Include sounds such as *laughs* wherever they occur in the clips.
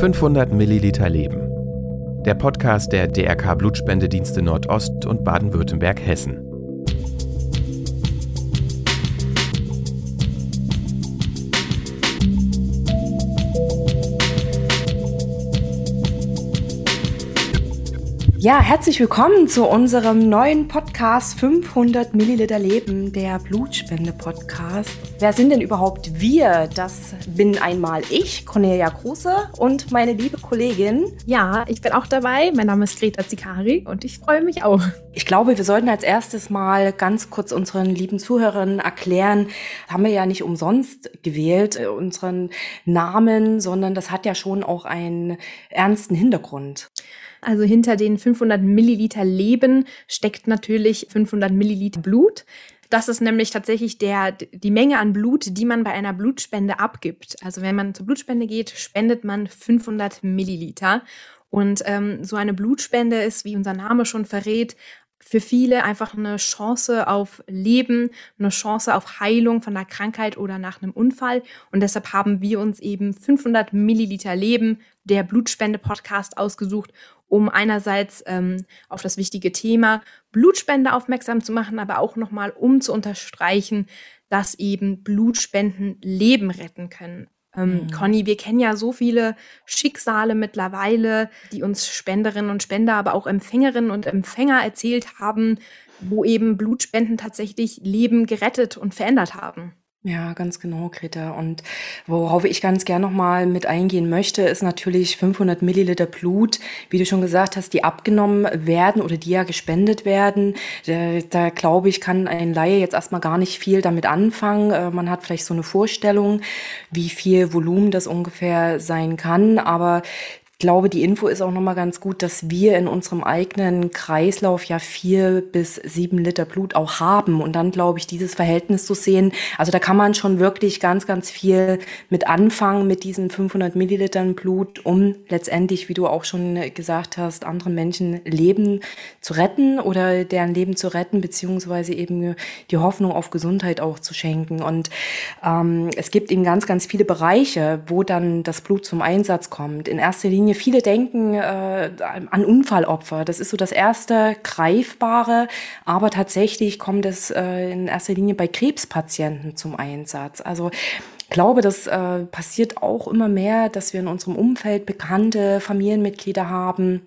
500 Milliliter Leben. Der Podcast der DRK Blutspendedienste Nordost und Baden-Württemberg-Hessen. Ja, herzlich willkommen zu unserem neuen Podcast 500 Milliliter Leben, der Blutspende-Podcast. Wer sind denn überhaupt wir? Das bin einmal ich, Cornelia Kruse, und meine liebe Kollegin. Ja, ich bin auch dabei. Mein Name ist Greta Zikari und ich freue mich auch. Ich glaube, wir sollten als erstes mal ganz kurz unseren lieben Zuhörern erklären, haben wir ja nicht umsonst gewählt, äh, unseren Namen, sondern das hat ja schon auch einen ernsten Hintergrund. Also hinter den 500 Milliliter Leben steckt natürlich 500 Milliliter Blut. Das ist nämlich tatsächlich der, die Menge an Blut, die man bei einer Blutspende abgibt. Also wenn man zur Blutspende geht, spendet man 500 Milliliter. Und ähm, so eine Blutspende ist, wie unser Name schon verrät, für viele einfach eine Chance auf Leben, eine Chance auf Heilung von einer Krankheit oder nach einem Unfall. Und deshalb haben wir uns eben 500 Milliliter Leben, der Blutspende-Podcast, ausgesucht, um einerseits ähm, auf das wichtige Thema Blutspende aufmerksam zu machen, aber auch nochmal um zu unterstreichen, dass eben Blutspenden Leben retten können. Ähm, mhm. Conny, wir kennen ja so viele Schicksale mittlerweile, die uns Spenderinnen und Spender, aber auch Empfängerinnen und Empfänger erzählt haben, wo eben Blutspenden tatsächlich Leben gerettet und verändert haben. Ja, ganz genau, Greta. Und worauf ich ganz gern nochmal mit eingehen möchte, ist natürlich 500 Milliliter Blut, wie du schon gesagt hast, die abgenommen werden oder die ja gespendet werden. Da, da glaube ich, kann ein Laie jetzt erstmal gar nicht viel damit anfangen. Äh, man hat vielleicht so eine Vorstellung, wie viel Volumen das ungefähr sein kann. Aber glaube, die Info ist auch nochmal ganz gut, dass wir in unserem eigenen Kreislauf ja vier bis sieben Liter Blut auch haben. Und dann glaube ich, dieses Verhältnis zu sehen, also da kann man schon wirklich ganz, ganz viel mit anfangen mit diesen 500 Millilitern Blut, um letztendlich, wie du auch schon gesagt hast, anderen Menschen Leben zu retten oder deren Leben zu retten, beziehungsweise eben die Hoffnung auf Gesundheit auch zu schenken. Und ähm, es gibt eben ganz, ganz viele Bereiche, wo dann das Blut zum Einsatz kommt. In erster Linie Linie, viele denken äh, an Unfallopfer. Das ist so das erste Greifbare, aber tatsächlich kommt es äh, in erster Linie bei Krebspatienten zum Einsatz. Also ich glaube, das äh, passiert auch immer mehr, dass wir in unserem Umfeld bekannte Familienmitglieder haben,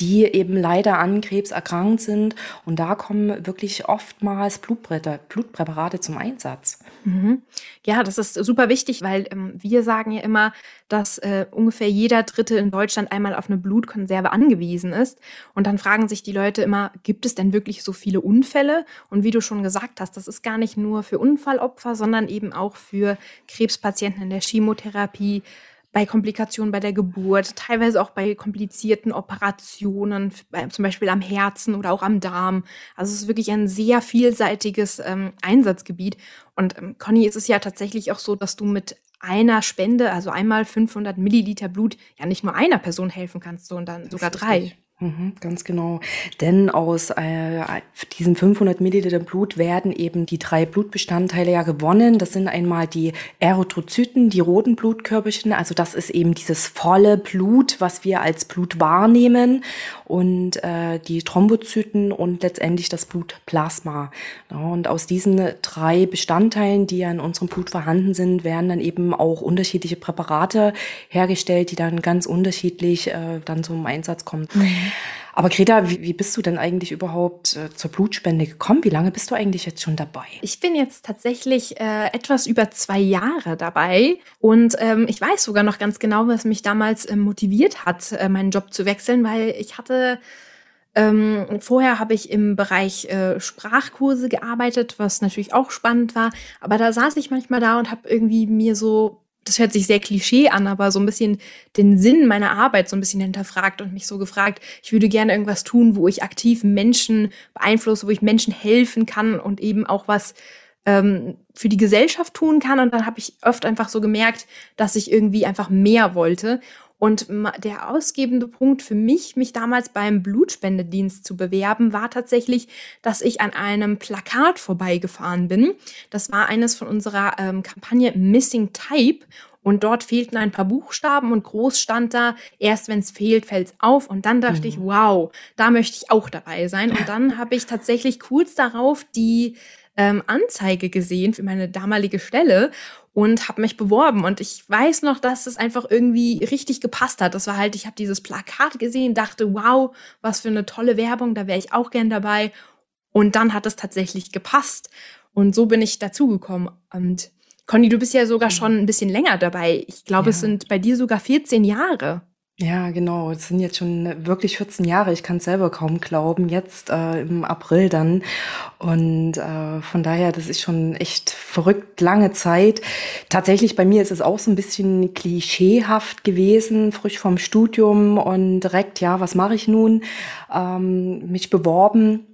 die eben leider an Krebs erkrankt sind. Und da kommen wirklich oftmals Blutpräparate zum Einsatz. Mhm. Ja, das ist super wichtig, weil ähm, wir sagen ja immer, dass äh, ungefähr jeder Dritte in Deutschland einmal auf eine Blutkonserve angewiesen ist. Und dann fragen sich die Leute immer, gibt es denn wirklich so viele Unfälle? Und wie du schon gesagt hast, das ist gar nicht nur für Unfallopfer, sondern eben auch für Krebspatienten in der Chemotherapie, bei Komplikationen bei der Geburt, teilweise auch bei komplizierten Operationen, zum Beispiel am Herzen oder auch am Darm. Also es ist wirklich ein sehr vielseitiges ähm, Einsatzgebiet. Und ähm, Conny, ist es ja tatsächlich auch so, dass du mit einer Spende, also einmal 500 Milliliter Blut, ja nicht nur einer Person helfen kannst, sondern sogar drei. Mhm, ganz genau. Denn aus äh, diesen 500 Milliliter Blut werden eben die drei Blutbestandteile ja gewonnen. Das sind einmal die Erythrozyten, die roten Blutkörperchen. Also das ist eben dieses volle Blut, was wir als Blut wahrnehmen. Und äh, die Thrombozyten und letztendlich das Blutplasma. Ja, und aus diesen drei Bestandteilen, die ja in unserem Blut vorhanden sind, werden dann eben auch unterschiedliche Präparate hergestellt, die dann ganz unterschiedlich äh, dann zum Einsatz kommen. Mhm. Aber Greta, wie, bist du denn eigentlich überhaupt äh, zur Blutspende gekommen? Wie lange bist du eigentlich jetzt schon dabei? Ich bin jetzt tatsächlich äh, etwas über zwei Jahre dabei und ähm, ich weiß sogar noch ganz genau, was mich damals äh, motiviert hat, äh, meinen Job zu wechseln, weil ich hatte ähm, vorher habe ich im Bereich äh, Sprachkurse gearbeitet, was natürlich auch spannend war. Aber da saß ich manchmal da und habe irgendwie mir so das hört sich sehr klischee an, aber so ein bisschen den Sinn meiner Arbeit so ein bisschen hinterfragt und mich so gefragt, ich würde gerne irgendwas tun, wo ich aktiv Menschen beeinflusse, wo ich Menschen helfen kann und eben auch was ähm, für die Gesellschaft tun kann. Und dann habe ich oft einfach so gemerkt, dass ich irgendwie einfach mehr wollte. Und der ausgebende Punkt für mich, mich damals beim Blutspendedienst zu bewerben, war tatsächlich, dass ich an einem Plakat vorbeigefahren bin. Das war eines von unserer ähm, Kampagne Missing Type. Und dort fehlten ein paar Buchstaben und groß stand da, erst wenn es fehlt, fällt es auf. Und dann dachte mhm. ich, wow, da möchte ich auch dabei sein. Und dann *laughs* habe ich tatsächlich kurz darauf die ähm, Anzeige gesehen für meine damalige Stelle und habe mich beworben. Und ich weiß noch, dass es einfach irgendwie richtig gepasst hat. Das war halt, ich habe dieses Plakat gesehen, dachte, wow, was für eine tolle Werbung, da wäre ich auch gern dabei. Und dann hat es tatsächlich gepasst. Und so bin ich dazugekommen. Und Conny, du bist ja sogar mhm. schon ein bisschen länger dabei. Ich glaube, ja. es sind bei dir sogar 14 Jahre. Ja, genau. Es sind jetzt schon wirklich 14 Jahre. Ich kann es selber kaum glauben. Jetzt äh, im April dann. Und äh, von daher, das ist schon echt verrückt lange Zeit. Tatsächlich bei mir ist es auch so ein bisschen klischeehaft gewesen, frisch vom Studium und direkt, ja, was mache ich nun? Ähm, mich beworben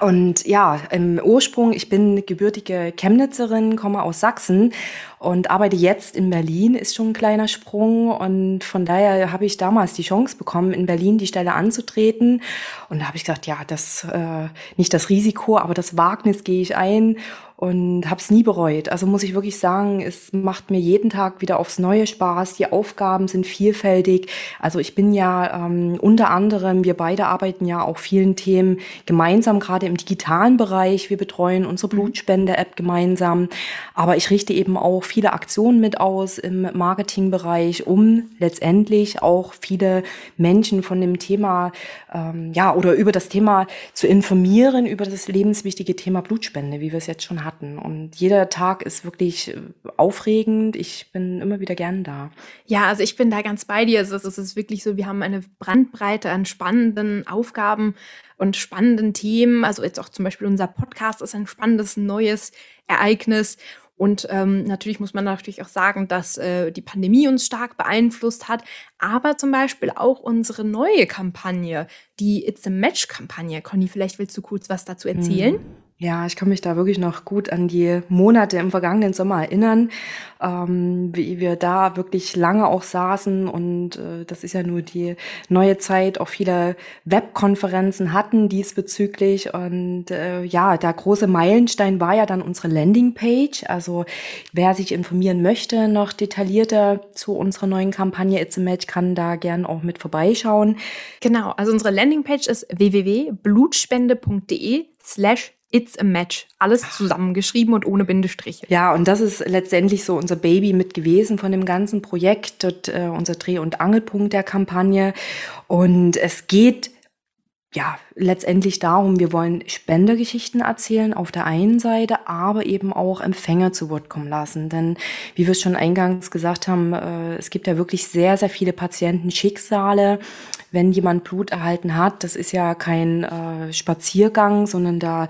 und ja, im Ursprung, ich bin gebürtige Chemnitzerin, komme aus Sachsen und arbeite jetzt in Berlin, ist schon ein kleiner Sprung. Und von daher habe ich damals die Chance bekommen, in Berlin die Stelle anzutreten. Und da habe ich gesagt, ja, das äh, nicht das Risiko, aber das Wagnis gehe ich ein und habe es nie bereut. Also muss ich wirklich sagen, es macht mir jeden Tag wieder aufs Neue Spaß. Die Aufgaben sind vielfältig. Also ich bin ja ähm, unter anderem, wir beide arbeiten ja auch vielen Themen gemeinsam, gerade im digitalen Bereich. Wir betreuen unsere mhm. Blutspende-App gemeinsam. Aber ich richte eben auch viele Aktionen mit aus im Marketingbereich, um letztendlich auch viele Menschen von dem Thema, ähm, ja, oder über das Thema zu informieren, über das lebenswichtige Thema Blutspende, wie wir es jetzt schon hatten. Und jeder Tag ist wirklich äh, aufregend. Ich bin immer wieder gern da. Ja, also ich bin da ganz bei dir. Also es ist wirklich so, wir haben eine Brandbreite an spannenden Aufgaben und spannenden Themen. Also jetzt auch zum Beispiel unser Podcast ist ein spannendes neues Ereignis. Und ähm, natürlich muss man natürlich auch sagen, dass äh, die Pandemie uns stark beeinflusst hat, aber zum Beispiel auch unsere neue Kampagne, die It's a Match-Kampagne. Conny, vielleicht willst du kurz was dazu erzählen? Mhm. Ja, ich kann mich da wirklich noch gut an die Monate im vergangenen Sommer erinnern, ähm, wie wir da wirklich lange auch saßen und äh, das ist ja nur die neue Zeit, auch viele Webkonferenzen hatten diesbezüglich und äh, ja, der große Meilenstein war ja dann unsere Landingpage. Also wer sich informieren möchte, noch detaillierter zu unserer neuen Kampagne It's a Match, kann da gern auch mit vorbeischauen. Genau, also unsere Landingpage ist www.blutspende.de slash It's a Match. Alles zusammengeschrieben und ohne Bindestriche. Ja, und das ist letztendlich so unser Baby mit gewesen von dem ganzen Projekt, dort, äh, unser Dreh- und Angelpunkt der Kampagne. Und es geht ja, letztendlich darum, wir wollen Spendergeschichten erzählen auf der einen Seite, aber eben auch Empfänger zu Wort kommen lassen. Denn wie wir es schon eingangs gesagt haben, äh, es gibt ja wirklich sehr, sehr viele Patientenschicksale. Wenn jemand Blut erhalten hat, das ist ja kein äh, Spaziergang, sondern da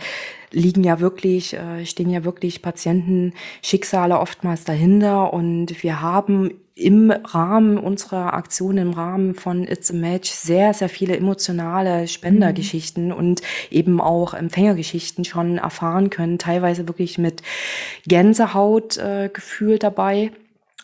liegen ja wirklich, äh, stehen ja wirklich Patientenschicksale oftmals dahinter. Und wir haben im Rahmen unserer Aktion, im Rahmen von It's a Match sehr, sehr viele emotionale Spendergeschichten mhm. und eben auch Empfängergeschichten schon erfahren können, teilweise wirklich mit Gänsehautgefühl äh, dabei.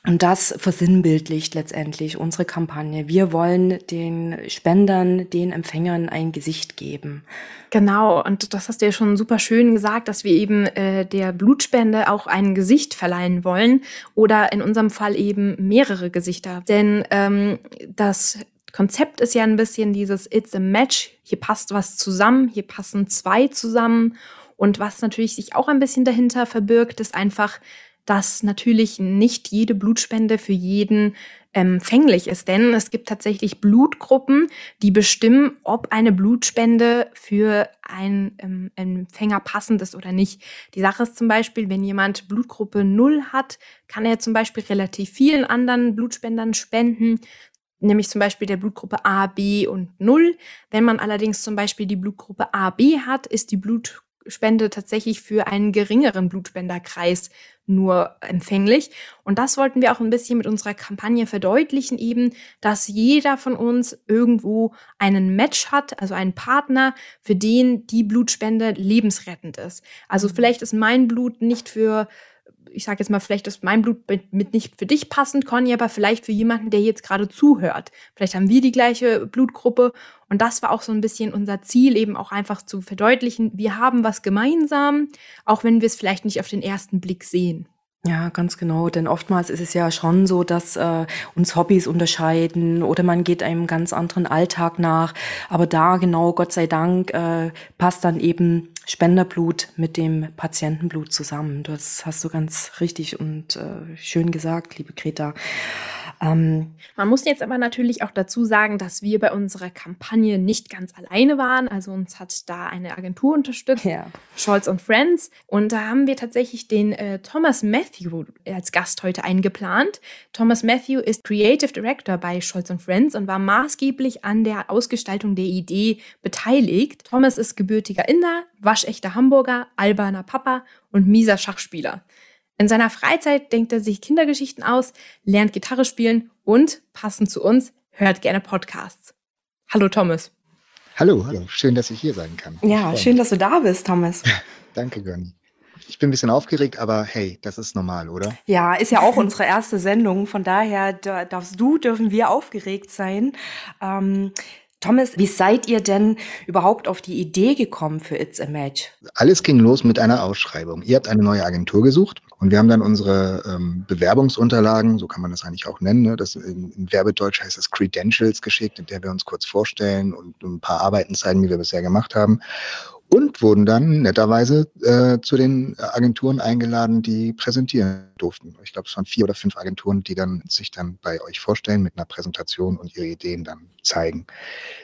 Und das versinnbildlicht letztendlich unsere Kampagne. Wir wollen den Spendern, den Empfängern ein Gesicht geben. Genau, und das hast du ja schon super schön gesagt, dass wir eben äh, der Blutspende auch ein Gesicht verleihen wollen oder in unserem Fall eben mehrere Gesichter. Denn ähm, das Konzept ist ja ein bisschen dieses It's a Match. Hier passt was zusammen, hier passen zwei zusammen. Und was natürlich sich auch ein bisschen dahinter verbirgt, ist einfach dass natürlich nicht jede Blutspende für jeden empfänglich ist, denn es gibt tatsächlich Blutgruppen, die bestimmen, ob eine Blutspende für einen ähm, Empfänger passend ist oder nicht. Die Sache ist zum Beispiel, wenn jemand Blutgruppe 0 hat, kann er zum Beispiel relativ vielen anderen Blutspendern spenden, nämlich zum Beispiel der Blutgruppe A, B und 0. Wenn man allerdings zum Beispiel die Blutgruppe A, B hat, ist die Blutgruppe Spende tatsächlich für einen geringeren Blutspenderkreis nur empfänglich. Und das wollten wir auch ein bisschen mit unserer Kampagne verdeutlichen, eben, dass jeder von uns irgendwo einen Match hat, also einen Partner, für den die Blutspende lebensrettend ist. Also mhm. vielleicht ist mein Blut nicht für ich sage jetzt mal, vielleicht ist mein Blut mit nicht für dich passend, Conny, aber vielleicht für jemanden, der jetzt gerade zuhört. Vielleicht haben wir die gleiche Blutgruppe und das war auch so ein bisschen unser Ziel, eben auch einfach zu verdeutlichen, wir haben was gemeinsam, auch wenn wir es vielleicht nicht auf den ersten Blick sehen. Ja, ganz genau. Denn oftmals ist es ja schon so, dass äh, uns Hobbys unterscheiden oder man geht einem ganz anderen Alltag nach. Aber da genau, Gott sei Dank, äh, passt dann eben Spenderblut mit dem Patientenblut zusammen. Das hast du ganz richtig und äh, schön gesagt, liebe Greta. Ähm, Man muss jetzt aber natürlich auch dazu sagen, dass wir bei unserer Kampagne nicht ganz alleine waren. Also uns hat da eine Agentur unterstützt, ja. Scholz und Friends. Und da haben wir tatsächlich den äh, Thomas Matthew als Gast heute eingeplant. Thomas Matthew ist Creative Director bei Scholz und Friends und war maßgeblich an der Ausgestaltung der Idee beteiligt. Thomas ist gebürtiger Inder, waschechter Hamburger, alberner Papa und mieser Schachspieler. In seiner Freizeit denkt er sich Kindergeschichten aus, lernt Gitarre spielen und, passend zu uns, hört gerne Podcasts. Hallo Thomas. Hallo, hallo. Schön, dass ich hier sein kann. Ja, schön, dass du da bist, Thomas. Danke, Gönni. Ich bin ein bisschen aufgeregt, aber hey, das ist normal, oder? Ja, ist ja auch unsere erste Sendung. Von daher darfst du, dürfen wir aufgeregt sein. Ähm, Thomas, wie seid ihr denn überhaupt auf die Idee gekommen für It's a Match? Alles ging los mit einer Ausschreibung. Ihr habt eine neue Agentur gesucht und wir haben dann unsere ähm, Bewerbungsunterlagen, so kann man das eigentlich auch nennen, ne? das in, in Werbedeutsch heißt das Credentials geschickt, in der wir uns kurz vorstellen und ein paar Arbeiten zeigen, die wir bisher gemacht haben und wurden dann netterweise äh, zu den Agenturen eingeladen, die präsentieren durften. Ich glaube, es waren vier oder fünf Agenturen, die dann sich dann bei euch vorstellen mit einer Präsentation und ihre Ideen dann zeigen.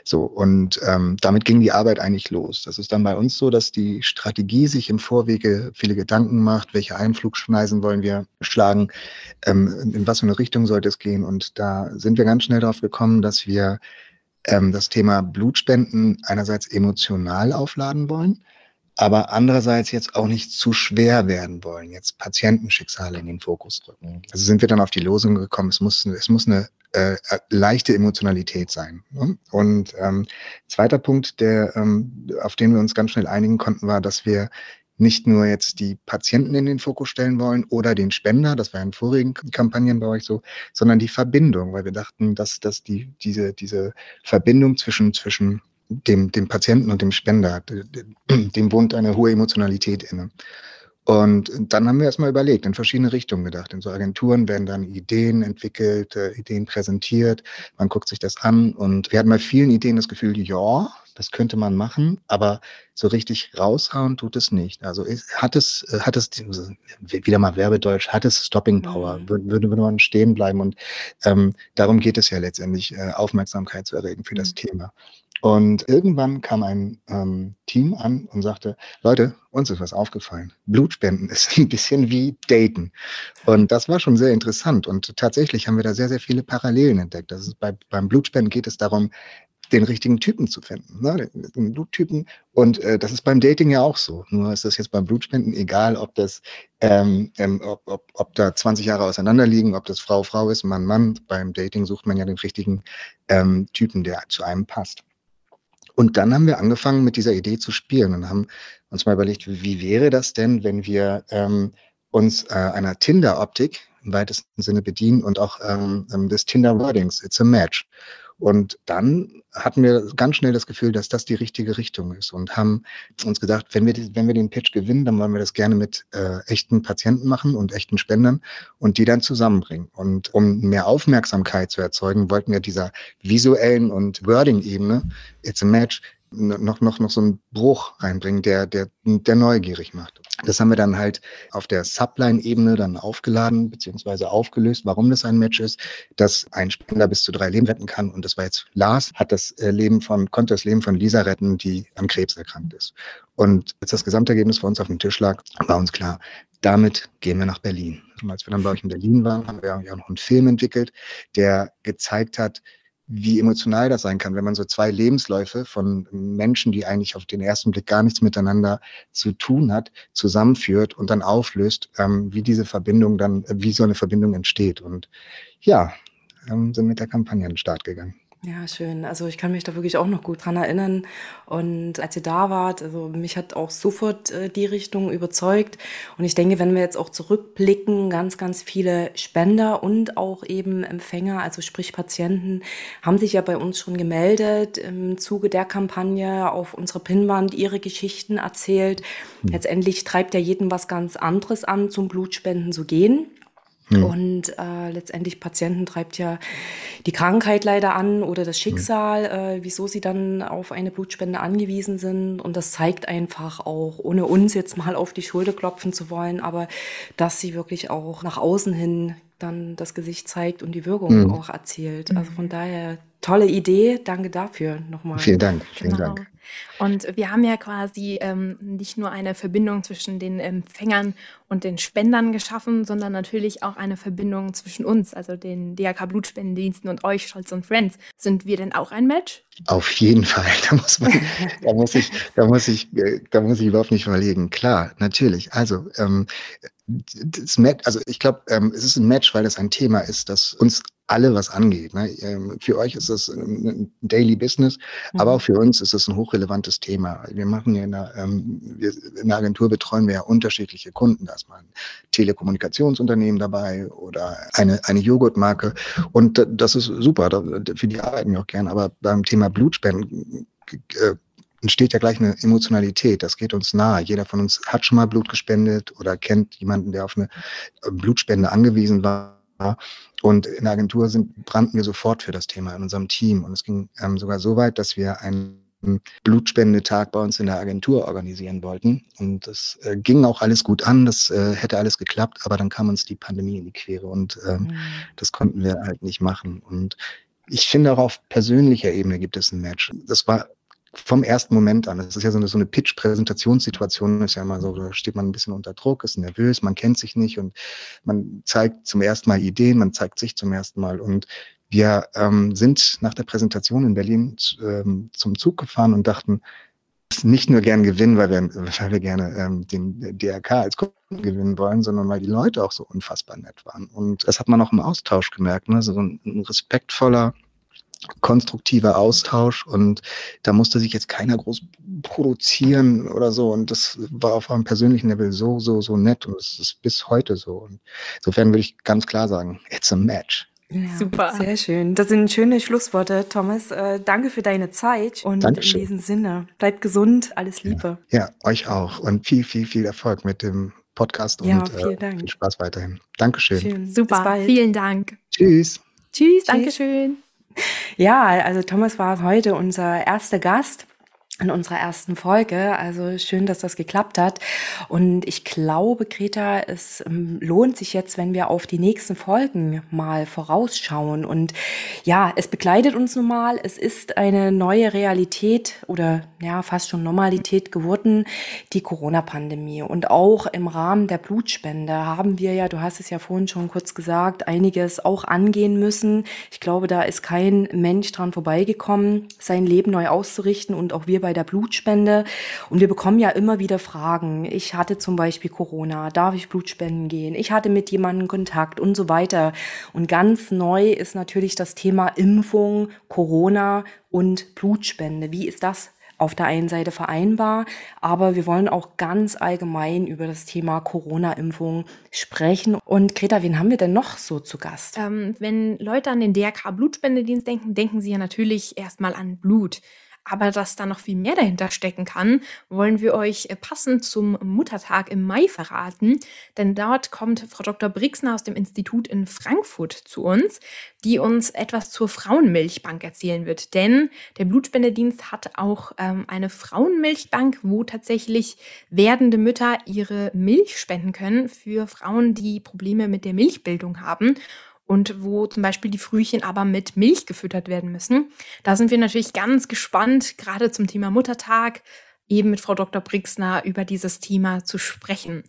So und ähm, damit ging die Arbeit eigentlich los. Das ist dann bei uns so, dass die Strategie sich im Vorwege viele Gedanken macht, welche Einflugschneisen wollen wir schlagen, ähm, in was für eine Richtung sollte es gehen. Und da sind wir ganz schnell darauf gekommen, dass wir ähm, das Thema Blutspenden einerseits emotional aufladen wollen, aber andererseits jetzt auch nicht zu schwer werden wollen, jetzt Patientenschicksale in den Fokus rücken. Also sind wir dann auf die Losung gekommen, es muss, es muss eine äh, leichte Emotionalität sein. Ne? Und ähm, zweiter Punkt, der, ähm, auf den wir uns ganz schnell einigen konnten, war, dass wir nicht nur jetzt die Patienten in den Fokus stellen wollen oder den Spender, das war in vorigen Kampagnen bei euch so, sondern die Verbindung, weil wir dachten, dass, dass die, diese, diese Verbindung zwischen, zwischen dem, dem Patienten und dem Spender, dem wohnt eine hohe Emotionalität inne. Und dann haben wir erstmal überlegt, in verschiedene Richtungen gedacht. In so Agenturen werden dann Ideen entwickelt, äh, Ideen präsentiert, man guckt sich das an und wir hatten bei vielen Ideen das Gefühl, ja, das könnte man machen, aber so richtig raushauen tut es nicht. Also hat es, äh, hat es, wieder mal Werbedeutsch, hat es Stopping Power, mhm. würde, würde man stehen bleiben und ähm, darum geht es ja letztendlich, äh, Aufmerksamkeit zu erregen für mhm. das Thema. Und irgendwann kam ein ähm, Team an und sagte, Leute, uns ist was aufgefallen. Blutspenden *laughs* ist ein bisschen wie Daten. Und das war schon sehr interessant. Und tatsächlich haben wir da sehr, sehr viele Parallelen entdeckt. Das ist bei, beim Blutspenden geht es darum, den richtigen Typen zu finden, ne? den Bluttypen. Und äh, das ist beim Dating ja auch so. Nur ist das jetzt beim Blutspenden egal, ob das, ähm, ähm, ob, ob, ob da 20 Jahre auseinander liegen, ob das Frau Frau ist, Mann Mann. Beim Dating sucht man ja den richtigen ähm, Typen, der zu einem passt. Und dann haben wir angefangen, mit dieser Idee zu spielen und haben uns mal überlegt, wie wäre das denn, wenn wir ähm, uns äh, einer Tinder-Optik im weitesten Sinne bedienen und auch ähm, ähm des Tinder-Wordings, it's a match. Und dann hatten wir ganz schnell das Gefühl, dass das die richtige Richtung ist und haben uns gedacht, wenn wir, wenn wir den Pitch gewinnen, dann wollen wir das gerne mit äh, echten Patienten machen und echten Spendern und die dann zusammenbringen. Und um mehr Aufmerksamkeit zu erzeugen, wollten wir dieser visuellen und Wording-Ebene, it's a match, noch, noch, noch so einen Bruch reinbringen, der, der, der neugierig macht. Das haben wir dann halt auf der Subline-Ebene dann aufgeladen beziehungsweise aufgelöst, warum das ein Match ist, dass ein Spender bis zu drei Leben retten kann. Und das war jetzt Lars, hat das äh, Leben von, konnte das Leben von Lisa retten, die an Krebs erkrankt ist. Und als das Gesamtergebnis vor uns auf dem Tisch lag, war uns klar, damit gehen wir nach Berlin. Und als wir dann bei euch in Berlin waren, haben wir ja auch noch einen Film entwickelt, der gezeigt hat, wie emotional das sein kann, wenn man so zwei Lebensläufe von Menschen, die eigentlich auf den ersten Blick gar nichts miteinander zu tun hat, zusammenführt und dann auflöst, ähm, wie diese Verbindung dann, wie so eine Verbindung entsteht. Und ja, ähm, sind mit der Kampagne an den Start gegangen. Ja, schön. Also ich kann mich da wirklich auch noch gut dran erinnern. Und als ihr da wart, also mich hat auch sofort äh, die Richtung überzeugt. Und ich denke, wenn wir jetzt auch zurückblicken, ganz, ganz viele Spender und auch eben Empfänger, also sprich Patienten, haben sich ja bei uns schon gemeldet im Zuge der Kampagne auf unserer Pinnwand ihre Geschichten erzählt. Mhm. Letztendlich treibt ja jeden was ganz anderes an, zum Blutspenden zu gehen. Mhm. Und äh, letztendlich Patienten treibt ja die Krankheit leider an oder das Schicksal, mhm. äh, wieso sie dann auf eine Blutspende angewiesen sind. Und das zeigt einfach auch, ohne uns jetzt mal auf die Schulter klopfen zu wollen, aber dass sie wirklich auch nach außen hin dann das Gesicht zeigt und die Wirkung mhm. auch erzielt. Also von mhm. daher tolle Idee. Danke dafür nochmal. Vielen Dank. Vielen genau. Dank. Und wir haben ja quasi ähm, nicht nur eine Verbindung zwischen den Empfängern und den Spendern geschaffen, sondern natürlich auch eine Verbindung zwischen uns, also den DRK Blutspendendiensten und euch, Scholz und Friends. Sind wir denn auch ein Match? Auf jeden Fall. Da muss man, da muss ich, da muss ich, da muss ich überhaupt nicht überlegen. Klar, natürlich. Also ähm, das Match, also ich glaube, ähm, es ist ein Match, weil das ein Thema ist, das uns alle was angeht. Ne? Ähm, für euch ist das ein Daily Business, mhm. aber auch für uns ist es ein hochrelevantes Thema. Wir machen ja in der, ähm, wir, in der Agentur betreuen wir ja unterschiedliche Kunden. Da ist mal ein Telekommunikationsunternehmen dabei oder eine, eine Joghurtmarke. Und das ist super, für die arbeiten wir auch gern. Aber beim Thema Blutspenden äh, entsteht ja gleich eine Emotionalität. Das geht uns nahe. Jeder von uns hat schon mal Blut gespendet oder kennt jemanden, der auf eine äh, Blutspende angewiesen war. Und in der Agentur sind, brannten wir sofort für das Thema in unserem Team. Und es ging ähm, sogar so weit, dass wir einen Blutspendetag bei uns in der Agentur organisieren wollten. Und das äh, ging auch alles gut an, das äh, hätte alles geklappt, aber dann kam uns die Pandemie in die Quere und ähm, mhm. das konnten wir halt nicht machen. Und ich finde auch auf persönlicher Ebene gibt es ein Match. Das war vom ersten Moment an. Das ist ja so eine, so eine Pitch-Präsentationssituation, ist ja immer so, da steht man ein bisschen unter Druck, ist nervös, man kennt sich nicht und man zeigt zum ersten Mal Ideen, man zeigt sich zum ersten Mal. Und wir ähm, sind nach der Präsentation in Berlin ähm, zum Zug gefahren und dachten, nicht nur gern gewinnen, weil wir, weil wir gerne ähm, den DRK als Kunden gewinnen wollen, sondern weil die Leute auch so unfassbar nett waren. Und das hat man auch im Austausch gemerkt, ne? so ein, ein respektvoller, konstruktiver Austausch und da musste sich jetzt keiner groß produzieren oder so und das war auf einem persönlichen Level so, so, so nett und es ist bis heute so und insofern würde ich ganz klar sagen, it's a match. Ja, Super. Sehr schön. Das sind schöne Schlussworte, Thomas. Äh, danke für deine Zeit und Dankeschön. in diesem Sinne, bleibt gesund, alles Liebe. Ja, ja, euch auch und viel, viel, viel Erfolg mit dem Podcast ja, und äh, viel Spaß weiterhin. Dankeschön. Schön. Super, vielen Dank. Tschüss. Tschüss, Dankeschön. Ja, also Thomas war heute unser erster Gast in unserer ersten Folge. Also schön, dass das geklappt hat. Und ich glaube, Greta, es ähm, lohnt sich jetzt, wenn wir auf die nächsten Folgen mal vorausschauen. Und ja, es begleitet uns nun mal. Es ist eine neue Realität oder ja, fast schon Normalität geworden, die Corona-Pandemie. Und auch im Rahmen der Blutspende haben wir ja, du hast es ja vorhin schon kurz gesagt, einiges auch angehen müssen. Ich glaube, da ist kein Mensch dran vorbeigekommen, sein Leben neu auszurichten und auch wir bei bei der Blutspende. Und wir bekommen ja immer wieder Fragen. Ich hatte zum Beispiel Corona, darf ich Blutspenden gehen? Ich hatte mit jemandem Kontakt und so weiter. Und ganz neu ist natürlich das Thema Impfung, Corona und Blutspende. Wie ist das auf der einen Seite vereinbar, aber wir wollen auch ganz allgemein über das Thema Corona-Impfung sprechen. Und Greta, wen haben wir denn noch so zu Gast? Ähm, wenn Leute an den DRK Blutspendedienst denken, denken sie ja natürlich erstmal an Blut. Aber dass da noch viel mehr dahinter stecken kann, wollen wir euch äh, passend zum Muttertag im Mai verraten. Denn dort kommt Frau Dr. Brixner aus dem Institut in Frankfurt zu uns, die uns etwas zur Frauenmilchbank erzählen wird. Denn der Blutspendedienst hat auch ähm, eine Frauenmilchbank, wo tatsächlich werdende Mütter ihre Milch spenden können für Frauen, die Probleme mit der Milchbildung haben und wo zum Beispiel die Frühchen aber mit Milch gefüttert werden müssen. Da sind wir natürlich ganz gespannt, gerade zum Thema Muttertag, eben mit Frau Dr. Brixner über dieses Thema zu sprechen.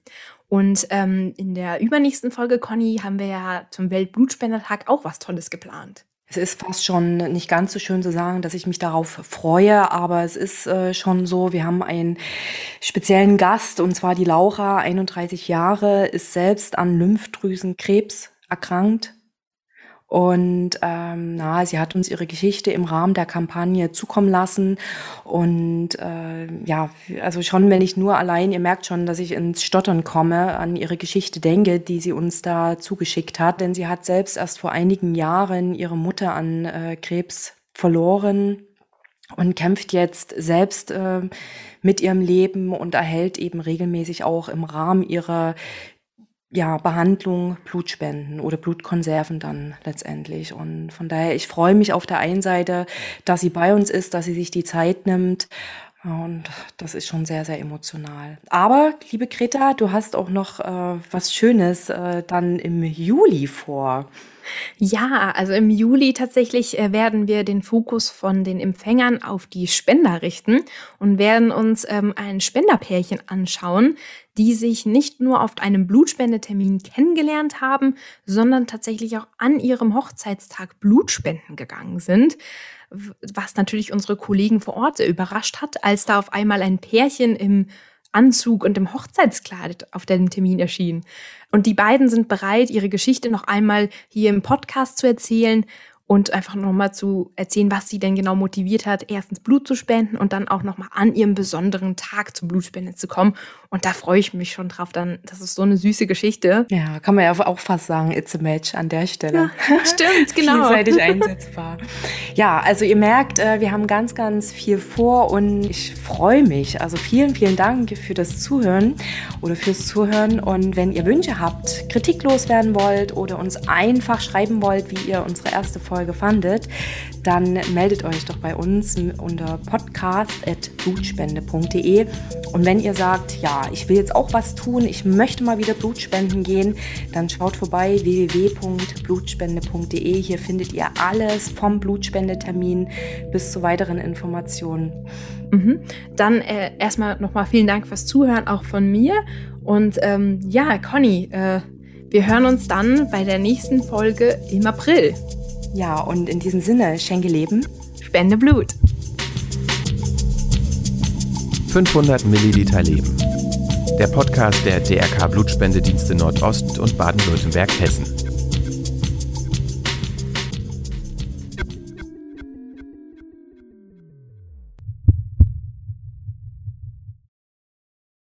Und ähm, in der übernächsten Folge, Conny, haben wir ja zum Weltblutspendertag auch was Tolles geplant. Es ist fast schon nicht ganz so schön zu sagen, dass ich mich darauf freue, aber es ist äh, schon so, wir haben einen speziellen Gast und zwar die Laura, 31 Jahre, ist selbst an Lymphdrüsenkrebs erkrankt Und ähm, na, sie hat uns ihre Geschichte im Rahmen der Kampagne zukommen lassen. Und äh, ja, also schon, wenn ich nur allein, ihr merkt schon, dass ich ins Stottern komme, an ihre Geschichte denke, die sie uns da zugeschickt hat. Denn sie hat selbst erst vor einigen Jahren ihre Mutter an äh, Krebs verloren und kämpft jetzt selbst äh, mit ihrem Leben und erhält eben regelmäßig auch im Rahmen ihrer ja, Behandlung Blutspenden oder Blutkonserven dann letztendlich. Und von daher, ich freue mich auf der einen Seite, dass sie bei uns ist, dass sie sich die Zeit nimmt. Und das ist schon sehr, sehr emotional. Aber, liebe Greta, du hast auch noch äh, was Schönes äh, dann im Juli vor. Ja, also im Juli tatsächlich äh, werden wir den Fokus von den Empfängern auf die Spender richten und werden uns ähm, ein Spenderpärchen anschauen, die sich nicht nur auf einem Blutspendetermin kennengelernt haben, sondern tatsächlich auch an ihrem Hochzeitstag Blutspenden gegangen sind. Was natürlich unsere Kollegen vor Ort überrascht hat, als da auf einmal ein Pärchen im Anzug und im Hochzeitskleid auf dem Termin erschien. Und die beiden sind bereit, ihre Geschichte noch einmal hier im Podcast zu erzählen und einfach nochmal zu erzählen, was sie denn genau motiviert hat, erstens Blut zu spenden und dann auch nochmal an ihrem besonderen Tag zur Blutspende zu kommen. Und da freue ich mich schon drauf. Dann, das ist so eine süße Geschichte. Ja, kann man ja auch fast sagen, it's a match an der Stelle. Ja, stimmt, *laughs* genau. Vielseitig einsetzbar. Ja, also ihr merkt, äh, wir haben ganz, ganz viel vor und ich freue mich. Also vielen, vielen Dank für das Zuhören oder fürs Zuhören. Und wenn ihr Wünsche habt, Kritik loswerden wollt oder uns einfach schreiben wollt, wie ihr unsere erste Folge fandet, dann meldet euch doch bei uns unter podcast.blutspende.de. Und wenn ihr sagt, ja, ich will jetzt auch was tun, ich möchte mal wieder Blutspenden gehen, dann schaut vorbei www.blutspende.de. Hier findet ihr alles vom Blutspendetermin bis zu weiteren Informationen. Mhm. Dann äh, erstmal nochmal vielen Dank fürs Zuhören, auch von mir. Und ähm, ja, Conny, äh, wir hören uns dann bei der nächsten Folge im April. Ja, und in diesem Sinne, schenke Leben, spende Blut. 500 Milliliter Leben der Podcast der DRK Blutspendedienste Nordost und Baden-Württemberg-Hessen.